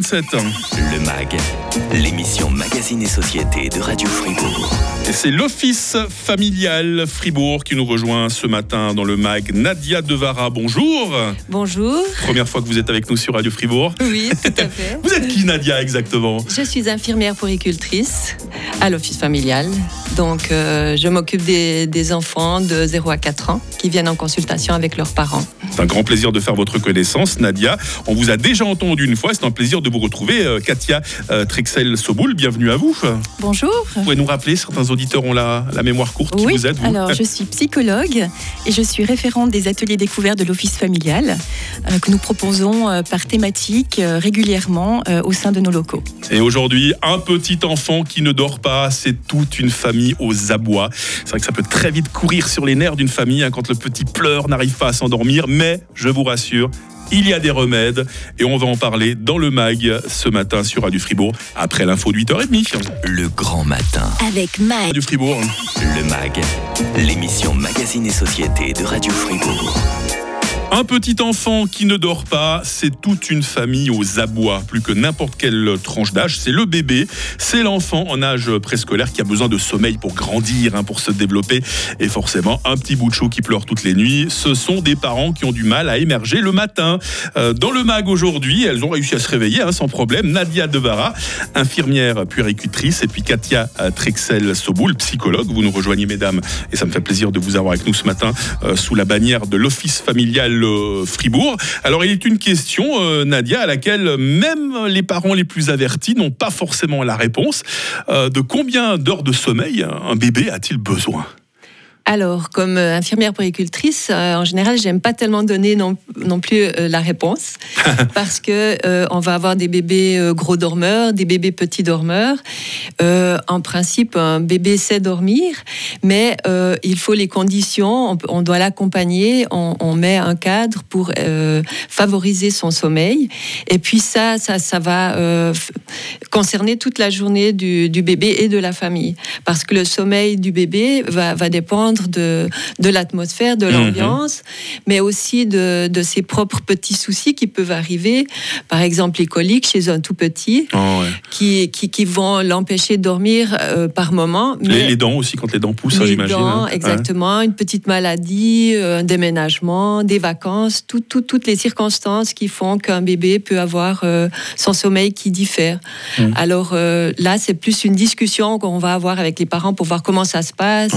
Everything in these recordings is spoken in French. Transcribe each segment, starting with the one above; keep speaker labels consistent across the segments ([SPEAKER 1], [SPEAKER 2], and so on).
[SPEAKER 1] 27.
[SPEAKER 2] Le MAG, l'émission Magazine et Société de Radio Fribourg.
[SPEAKER 1] Et c'est l'Office familial Fribourg qui nous rejoint ce matin dans le MAG. Nadia Devara, bonjour.
[SPEAKER 3] Bonjour.
[SPEAKER 1] Première fois que vous êtes avec nous sur Radio Fribourg.
[SPEAKER 3] Oui, tout à fait.
[SPEAKER 1] Vous êtes qui Nadia exactement?
[SPEAKER 3] Je suis infirmière poricultrice à l'Office familial. Donc euh, je m'occupe des, des enfants de 0 à 4 ans qui viennent en consultation avec leurs parents.
[SPEAKER 1] C'est un grand plaisir de faire votre connaissance, Nadia. On vous a déjà entendu une fois, c'est un plaisir de vous retrouver. Euh, Katia euh, Trexel-Soboul, bienvenue à vous.
[SPEAKER 4] Bonjour.
[SPEAKER 1] Vous pouvez nous rappeler, certains auditeurs ont la, la mémoire courte, qui
[SPEAKER 4] Oui,
[SPEAKER 1] vous êtes vous
[SPEAKER 4] alors je suis psychologue et je suis référente des ateliers découverts de l'Office familial euh, que nous proposons euh, par thématique euh, régulièrement au sein de nos locaux.
[SPEAKER 1] Et aujourd'hui, un petit enfant qui ne dort pas, c'est toute une famille aux abois. C'est vrai que ça peut très vite courir sur les nerfs d'une famille hein, quand le petit pleure, n'arrive pas à s'endormir, mais je vous rassure, il y a des remèdes et on va en parler dans le MAG ce matin sur Radio Fribourg après l'info de 8h30.
[SPEAKER 2] Le grand matin.
[SPEAKER 4] Avec Mag.
[SPEAKER 1] Radio Fribourg.
[SPEAKER 2] Le MAG, l'émission Magazine et Société de Radio Fribourg.
[SPEAKER 1] Un petit enfant qui ne dort pas, c'est toute une famille aux abois. Plus que n'importe quelle tranche d'âge, c'est le bébé, c'est l'enfant en âge préscolaire qui a besoin de sommeil pour grandir, hein, pour se développer. Et forcément, un petit bout de chou qui pleure toutes les nuits, ce sont des parents qui ont du mal à émerger le matin. Euh, dans le MAG aujourd'hui, elles ont réussi à se réveiller hein, sans problème. Nadia Devara, infirmière puéricultrice, et puis Katia euh, Trexel-Soboul, psychologue. Vous nous rejoignez, mesdames, et ça me fait plaisir de vous avoir avec nous ce matin euh, sous la bannière de l'Office familial euh, Fribourg. Alors, il est une question, euh, Nadia, à laquelle même les parents les plus avertis n'ont pas forcément la réponse. Euh, de combien d'heures de sommeil un bébé a-t-il besoin?
[SPEAKER 3] Alors, comme euh, infirmière poricultrice, euh, en général, j'aime pas tellement donner non, non plus euh, la réponse parce que euh, on va avoir des bébés gros dormeurs, des bébés petits dormeurs. En principe, un bébé sait dormir, mais il faut les conditions. On, doit l'accompagner. On, on met un cadre pour favoriser son sommeil. Et puis ça, ça, ça va concerner toute la journée du, du bébé et de la famille, parce que le sommeil du bébé va, va dépendre de, de l'atmosphère, de l'ambiance, mais aussi de, de ses propres petits soucis qui peuvent arriver. Par exemple, les coliques chez un tout petit,
[SPEAKER 1] Oh, ouais.
[SPEAKER 3] qui, qui, qui vont l'empêcher de dormir euh, par moment.
[SPEAKER 1] les,
[SPEAKER 3] mais-
[SPEAKER 1] les dents aussi, quand les dents poussent,
[SPEAKER 3] les
[SPEAKER 1] j'imagine.
[SPEAKER 3] dents,
[SPEAKER 1] hein.
[SPEAKER 3] exactement, une petite maladie, euh, un déménagement, des vacances, tout- tout- toutes les circonstances qui font qu'un bébé peut avoir euh, son sommeil qui diffère.
[SPEAKER 1] Mhm.
[SPEAKER 3] Alors euh, là, c'est plus une discussion qu'on va avoir avec les parents pour voir comment ça se passe,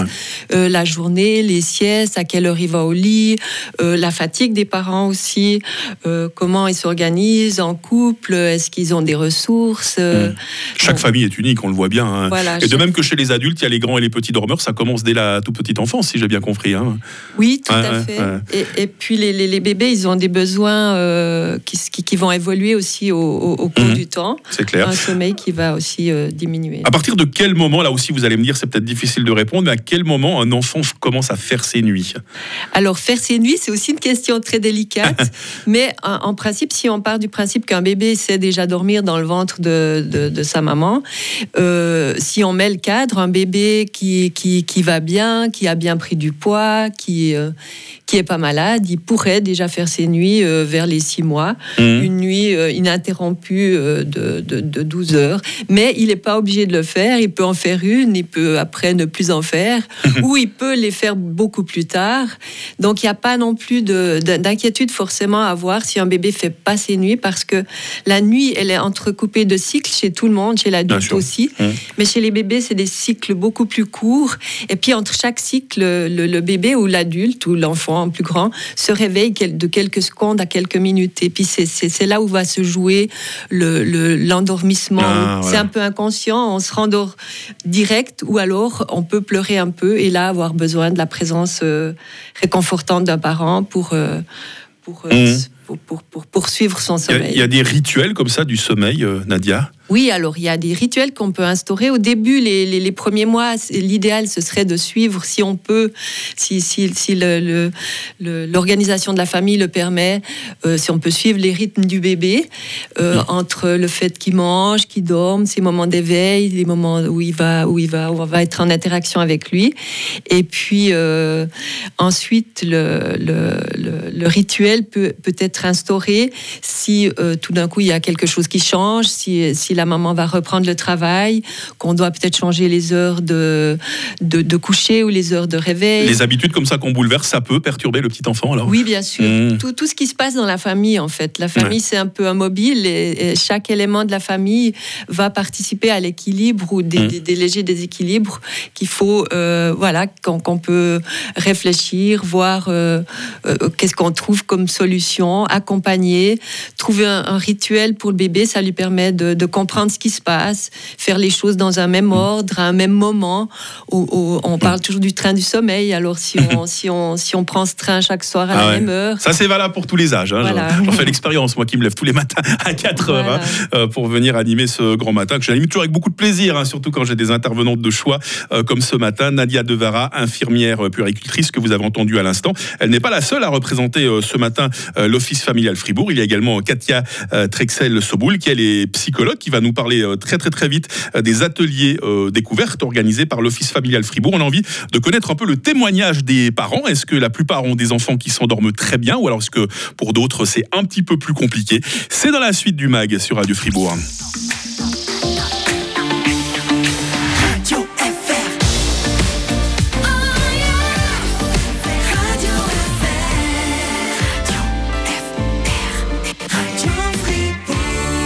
[SPEAKER 1] Ouais.
[SPEAKER 3] la journée, les siestes, à quelle heure il va au lit, euh, la fatigue des parents aussi, euh, comment ils s'organisent en couple, est-ce qu'ils ont des ressources. euh,
[SPEAKER 1] Mhm. Chaque famille est unique, on le voit bien. hein.
[SPEAKER 3] Voilà,
[SPEAKER 1] Et de même que chez les adultes, il y a les grands et les petits dormeurs, ça commence dès la toute petite enfance, si j'ai bien compris. hein.
[SPEAKER 3] Oui, tout
[SPEAKER 1] Ouais,
[SPEAKER 3] à fait.
[SPEAKER 1] ouais.
[SPEAKER 3] Et, et puis les, les- les bébés, ils ont des besoins qui, qui- qui vont évoluer aussi au, au- au cours
[SPEAKER 1] Mhm.
[SPEAKER 3] du temps.
[SPEAKER 1] C'est clair.
[SPEAKER 3] Un sommeil qui va aussi diminuer.
[SPEAKER 1] À partir de quel moment, là aussi vous allez me dire, c'est peut-être difficile de répondre, mais à quel moment un enfant commence à faire ses nuits
[SPEAKER 3] Alors faire ses nuits, c'est aussi une question très délicate. mais en, principe, si on part du principe qu'un bébé sait déjà dormir dans le ventre de, de- de sa maman, euh, si on met le cadre, un bébé qui, qui, qui va bien, qui a bien pris du poids, qui, euh, qui est pas malade, il pourrait déjà faire ses nuits euh, vers les six mois.
[SPEAKER 1] Mhm.
[SPEAKER 3] une nuit euh, ininterrompue de, de, de 12 heures. Mais il n'est pas obligé de le faire. Il peut en faire une, il peut après ne plus en faire, ou il peut les faire beaucoup plus tard. Donc il n'y a pas non plus de- de- d'inquiétude forcément à avoir si un bébé fait pas ses nuits, parce que la nuit, elle est entrecoupée de cycles chez tout le monde, chez l'adulte aussi.
[SPEAKER 1] Mhm.
[SPEAKER 3] Mais chez les bébés, c'est des cycles beaucoup plus courts. Et puis entre chaque cycle, le, le bébé ou l'adulte ou l'enfant plus grand se réveille de quelques secondes à quelques minutes. Et puis c'est- là où va se jouer le- le- l'endormissement.
[SPEAKER 1] Ah,
[SPEAKER 3] c'est
[SPEAKER 1] voilà.
[SPEAKER 3] un peu inconscient, on se rendort direct ou alors on peut pleurer un peu et là avoir besoin de la présence euh, réconfortante d'un parent pour, euh, pour, euh, s- pour, pour, pour poursuivre son sommeil.
[SPEAKER 1] il y a des rituels comme ça du sommeil, Nadia?
[SPEAKER 3] Oui, alors il y a des rituels qu'on peut instaurer. Au début, les, les, premiers mois, l'idéal, ce serait de suivre, si on peut, si, si, si l'organisation de la famille le permet, euh, si on peut suivre les rythmes du bébé, euh, entre le fait qu'il mange, qu'il dorme, ses moments d'éveil, les moments où il va, où il va, où on va être en interaction avec lui. Et puis euh, ensuite, le, le, le, rituel peut, peut être instauré si tout d'un coup il y a quelque chose qui change, si, si la maman va reprendre le travail, qu'on doit peut-être changer les heures de, de, coucher ou les heures de réveil.
[SPEAKER 1] Les habitudes comme ça qu'on bouleverse, ça peut perturber le petit enfant alors
[SPEAKER 3] Oui, bien sûr. Mmh. Tout, tout, ce qui se passe dans la famille, en fait. La famille, c'est un peu immobile et, chaque élément de la famille va participer à l'équilibre ou des, mmh. des, légers déséquilibres qu'il faut, euh, voilà, qu'on peut réfléchir, voir euh, euh, qu'est-ce qu'on trouve comme solution, accompagner, trouver un, rituel pour le bébé, ça lui permet de, de comprendre comprendre ce qui se passe, faire les choses dans un même mm. ordre, à un même moment. on parle toujours du train du sommeil. Alors si on, si on, si on prend ce train chaque soir à la ah même heure.
[SPEAKER 1] Ça c'est valable pour tous les âges. Hein. J'en fais l'expérience, moi qui me lève tous les matins à 4 heures hein, euh, pour venir animer ce grand matin, que j'anime toujours avec beaucoup de plaisir, hein, surtout quand j'ai des intervenantes de choix euh, comme ce matin. Nadia Devara, infirmière puéricultrice que vous avez entendu à l'instant. Elle n'est pas la seule à représenter euh, ce matin l'Office familial Fribourg. Il y a également Katia Trexel-Soboul, qui est psychologue, qui va nous parler euh, très très très vite euh, des ateliers euh, découvertes organisés par l'Office familial Fribourg. On a envie de connaître un peu le témoignage des parents. Est-ce que la plupart ont des enfants qui s'endorment très bien ou alors est-ce que pour d'autres c'est un petit peu plus compliqué? C'est dans la suite du MAG sur Radio Fribourg.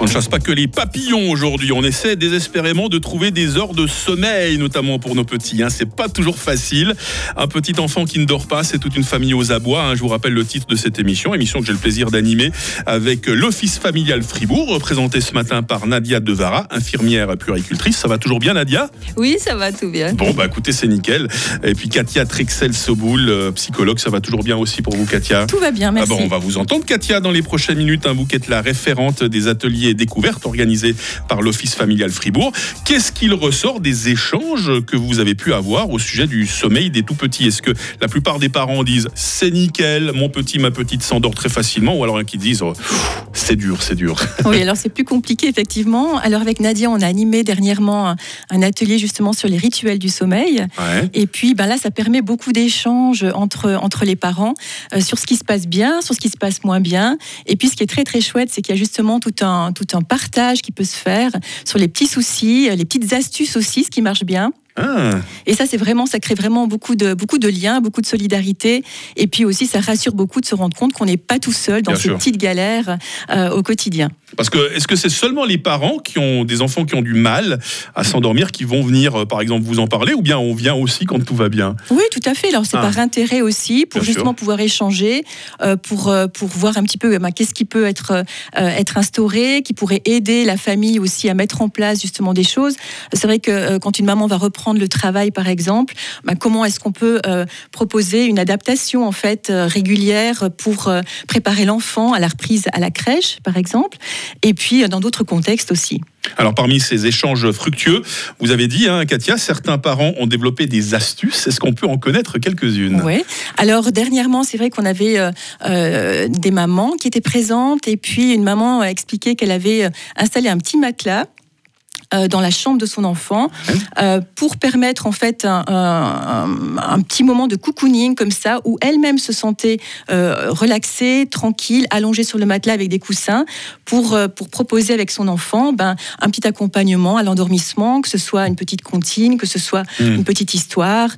[SPEAKER 1] On ne chasse pas que les papillons aujourd'hui. On essaie désespérément de trouver des heures de sommeil, notamment pour nos petits. Hein. C'est pas toujours facile. Un petit enfant qui ne dort pas, c'est toute une famille aux abois. Hein. Je vous rappelle le titre de cette émission, émission que j'ai le plaisir d'animer avec l'Office familial Fribourg, représenté ce matin par Nadia Devara, infirmière puéricultrice. Ça va toujours bien, Nadia?
[SPEAKER 3] Oui, ça va tout bien.
[SPEAKER 1] Bon, bah écoutez, c'est nickel. Et puis Katia Trixel-Soboul, euh, psychologue, ça va toujours bien aussi pour vous, Katia?
[SPEAKER 4] Tout va bien, merci.
[SPEAKER 1] Ah bon, on va vous entendre, Katia, dans les prochaines minutes. Un hein. Vous êtes la référente des ateliers découverte organisée par l'Office familial Fribourg. Qu'est-ce qu'il ressort des échanges que vous avez pu avoir au sujet du sommeil des tout petits Est-ce que la plupart des parents disent c'est nickel, mon petit, ma petite s'endort très facilement ou alors qui disent oh, c'est dur, c'est dur?
[SPEAKER 4] Oui, alors c'est plus compliqué effectivement. Alors avec Nadia, on a animé dernièrement un, atelier justement sur les rituels du sommeil. Et puis ben là, ça permet beaucoup d'échanges entre, entre les parents euh, sur ce qui se passe bien, sur ce qui se passe moins bien. Et puis ce qui est très très chouette, c'est qu'il y a justement tout un, tout un partage qui peut se faire sur les petits soucis, les petites astuces aussi, ce qui marche bien. Ah. Et ça, c'est vraiment, ça crée vraiment beaucoup de, beaucoup de liens, beaucoup de solidarité. Et puis aussi, ça rassure beaucoup de se rendre compte qu'on n'est pas tout seul dans ces petites galères euh, au quotidien.
[SPEAKER 1] Parce que est-ce que c'est seulement les parents qui ont des enfants qui ont du mal à s'endormir qui vont venir, euh, par exemple, vous en parler, ou bien on vient aussi quand tout va bien?
[SPEAKER 4] Oui, tout à fait. Alors c'est ah. par intérêt aussi pour justement pouvoir échanger, euh, pour pour voir un petit peu ben, qu'est-ce qui peut être être instauré, qui pourrait aider la famille aussi à mettre en place justement des choses. C'est vrai que quand une maman va reprendre le travail, par exemple, bah, comment est-ce qu'on peut euh, proposer une adaptation en fait euh, régulière pour euh, préparer l'enfant à la reprise à la crèche, par exemple, et puis dans d'autres contextes aussi.
[SPEAKER 1] Alors parmi ces échanges fructueux, vous avez dit, hein, Katia, certains parents ont développé des astuces. Est-ce qu'on peut en connaître quelques-unes?
[SPEAKER 4] Oui. Alors dernièrement, c'est vrai qu'on avait des mamans qui étaient présentes et puis une maman a expliqué qu'elle avait installé un petit matelas dans la chambre de son enfant euh, pour permettre en fait un, un, petit moment de cocooning comme ça où elle-même se sentait euh, relaxée, tranquille, allongée sur le matelas avec des coussins pour, pour proposer avec son enfant ben, un petit accompagnement à l'endormissement, que ce soit une petite comptine, que ce soit hmm. une petite histoire,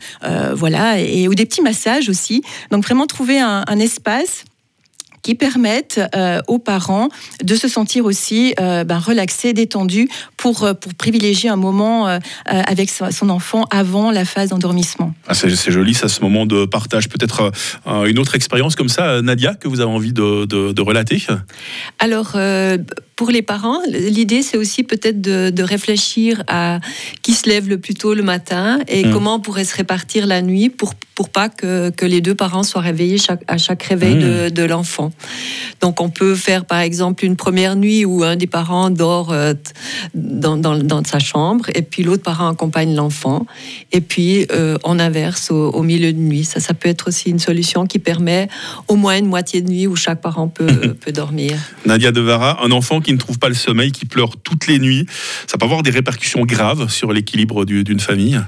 [SPEAKER 4] voilà, et, ou des petits massages aussi. Donc vraiment trouver un, un espace qui permettent euh, aux parents de se sentir aussi euh, ben, relaxés, détendus pour, euh, pour privilégier un moment avec son enfant avant la phase d'endormissement.
[SPEAKER 1] Ah, c'est joli, ça, ce moment de partage. Peut-être une autre expérience comme ça, Nadia, que vous avez envie de, de, de relater?
[SPEAKER 3] Alors, pour les parents, l'idée c'est aussi peut-être de, réfléchir à qui se lève le plus tôt le matin et mmh. comment on pourrait se répartir la nuit pour pour pas que, que les deux parents soient réveillés chaque, à chaque réveil de, mmh. de l'enfant. Donc on peut faire par exemple une première nuit où un des parents dort euh, dans, dans, dans sa chambre et puis l'autre parent accompagne l'enfant et puis euh, on inverse au, au, milieu de nuit. Ça, ça peut être aussi une solution qui permet au moins une moitié de nuit où chaque parent peut, mmh. peut dormir.
[SPEAKER 1] Nadia Devara, un enfant qui ne trouve pas le sommeil, qui pleure toutes les nuits, ça peut avoir des répercussions graves sur l'équilibre d'une famille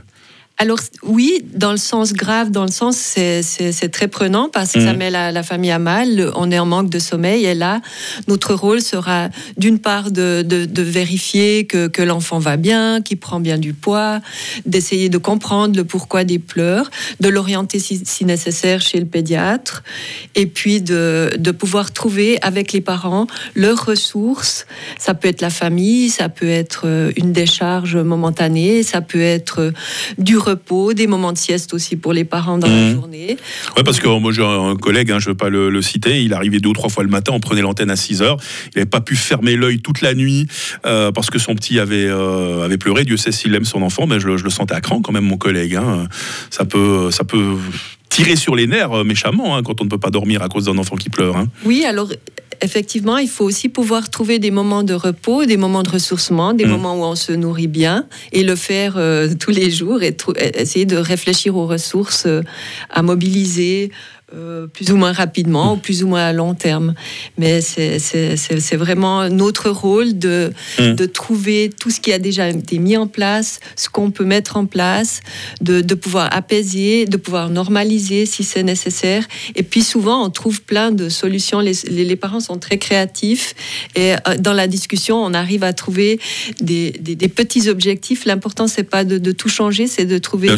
[SPEAKER 3] alors oui, dans le sens grave, dans le sens c'est très prenant parce que ça mhm. met la, famille à mal. On est en manque de sommeil et là, notre rôle sera d'une part de, vérifier que, l'enfant va bien, qu'il prend bien du poids, d'essayer de comprendre le pourquoi des pleurs, de l'orienter si, nécessaire chez le pédiatre et puis de, pouvoir trouver avec les parents leurs ressources. Ça peut être la famille, ça peut être euh, une décharge momentanée, ça peut être euh, du repos, des moments de sieste aussi pour les parents dans la mmh. journée.
[SPEAKER 1] Oui, parce que moi j'ai un collègue, hein, je ne veux pas le, citer, il arrivait deux ou trois fois le matin, on prenait l'antenne à 6 heures, il n'avait pas pu fermer l'œil toute la nuit euh, parce que son petit avait, euh, avait pleuré, Dieu sait s'il aime son enfant, mais je, le sentais à cran quand même mon collègue. Hein. Ça, peut, ça peut tirer sur les nerfs euh, méchamment hein, quand on ne peut pas dormir à cause d'un enfant qui pleure.
[SPEAKER 3] Oui, alors effectivement, il faut aussi pouvoir trouver des moments de repos, des moments de ressourcement, des mm. moments où on se nourrit bien et le faire euh, tous les jours et essayer de réfléchir aux ressources euh, à mobiliser euh, plus ou moins rapidement ou plus ou moins à long terme. Mais c'est vraiment notre rôle de, mm. de trouver tout ce qui a déjà été mis en place, ce qu'on peut mettre en place, de, de, pouvoir apaiser, de pouvoir normaliser si c'est nécessaire. Et puis souvent, on trouve plein de solutions. Les, les, parents sont très créatifs et euh, dans la discussion, on arrive à trouver des, des, petits objectifs. L'important, c'est pas de, de, tout changer, c'est de trouver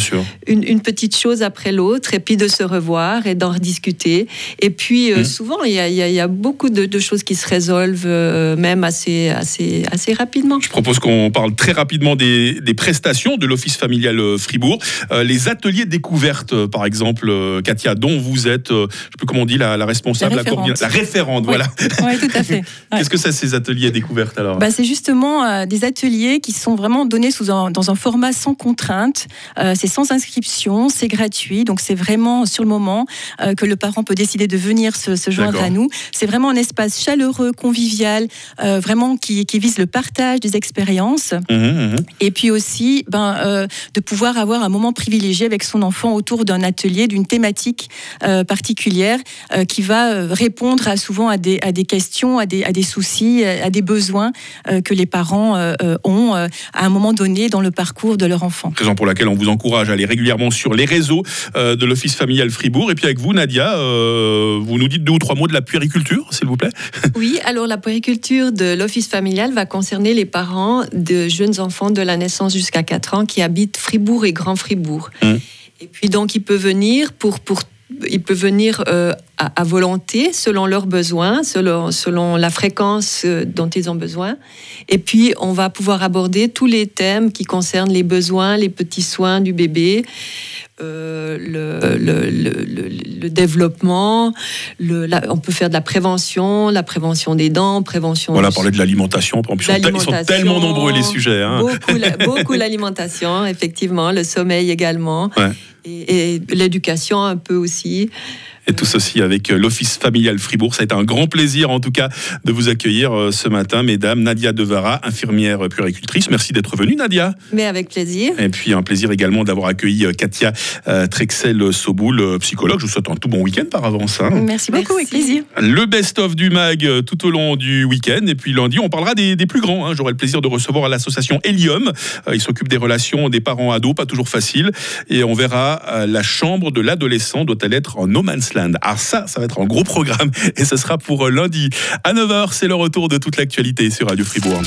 [SPEAKER 3] une, une, petite chose après l'autre et puis de se revoir et d'en discuter. Et puis, euh, mmh. souvent, il y, y, a beaucoup de, choses qui se résolvent euh, même assez, assez, assez rapidement.
[SPEAKER 1] Je propose qu'on parle très rapidement des, des prestations de l'Office familial euh, Fribourg. les ateliers découvertes, par exemple, Katia, dont vous êtes, je sais plus comment on dit, la, responsable,
[SPEAKER 4] la référente,
[SPEAKER 1] la, référente voilà.
[SPEAKER 4] Oui, tout à fait.
[SPEAKER 1] Qu'est-ce que c'est ces ateliers découvertes alors
[SPEAKER 4] bah, C'est justement des ateliers qui sont vraiment donnés sous dans un format sans contrainte. c'est sans inscription, c'est gratuit, donc c'est vraiment sur le moment que le parent peut décider de venir se, joindre à nous. C'est vraiment un espace chaleureux, convivial, euh, vraiment qui, vise le partage des expériences. Mmh, mmh. Et puis aussi, ben, euh, de pouvoir avoir un moment privilégié avec son enfant autour d'un atelier, d'une thématique euh, particulière qui va répondre à, souvent à des, à des questions, à des, à des soucis, à des besoins que les parents ont à un moment donné dans le parcours de leur enfant.
[SPEAKER 1] Raison pour laquelle on vous encourage à aller régulièrement sur les réseaux de l'Office familial Fribourg. Et puis avec vous, Nadia, euh, vous nous dites deux ou trois mots de la puériculture, s'il vous plaît
[SPEAKER 3] Oui, alors la puériculture de l'Office familial va concerner les parents de jeunes enfants de la naissance jusqu'à 4 ans qui habitent Fribourg et Grand Fribourg. Hum. Et puis donc il peut venir pour, pour il peut venir euh, à, volonté, selon leurs besoins, selon, selon la fréquence euh, dont ils ont besoin. Et puis, on va pouvoir aborder tous les thèmes qui concernent les besoins, les petits soins du bébé, euh, le, le, développement, on peut faire de la prévention, la prévention des dents, prévention.
[SPEAKER 1] Voilà, parler de l'alimentation. Ils sont tellement nombreux les sujets. Hein.
[SPEAKER 3] Beaucoup, l'alimentation, effectivement, le sommeil également, et l'éducation un peu aussi.
[SPEAKER 1] Et tout ceci avec euh, l'Office familial Fribourg. Ça a été un grand plaisir, en tout cas, de vous accueillir euh, ce matin, mesdames. Nadia Devara, infirmière puéricultrice. Merci d'être venue, Nadia.
[SPEAKER 3] Mais avec plaisir.
[SPEAKER 1] Et puis, un plaisir également d'avoir accueilli euh, Katia Trexel-Soboul, psychologue. Je vous souhaite un tout bon week-end par avance.
[SPEAKER 4] Hein. Merci beaucoup, avec plaisir.
[SPEAKER 1] Le best-of du MAG tout au long du week-end. Et puis, lundi, on parlera des, plus grands. Hein. J'aurai le plaisir de recevoir l'association Helium. Il s'occupe des relations des parents-ados, pas toujours facile. Et on verra la chambre de l'adolescent doit-elle être en no man's ah ça, ça va être un gros programme et ce sera pour lundi à 9h. C'est le retour de toute l'actualité sur Radio Fribourg.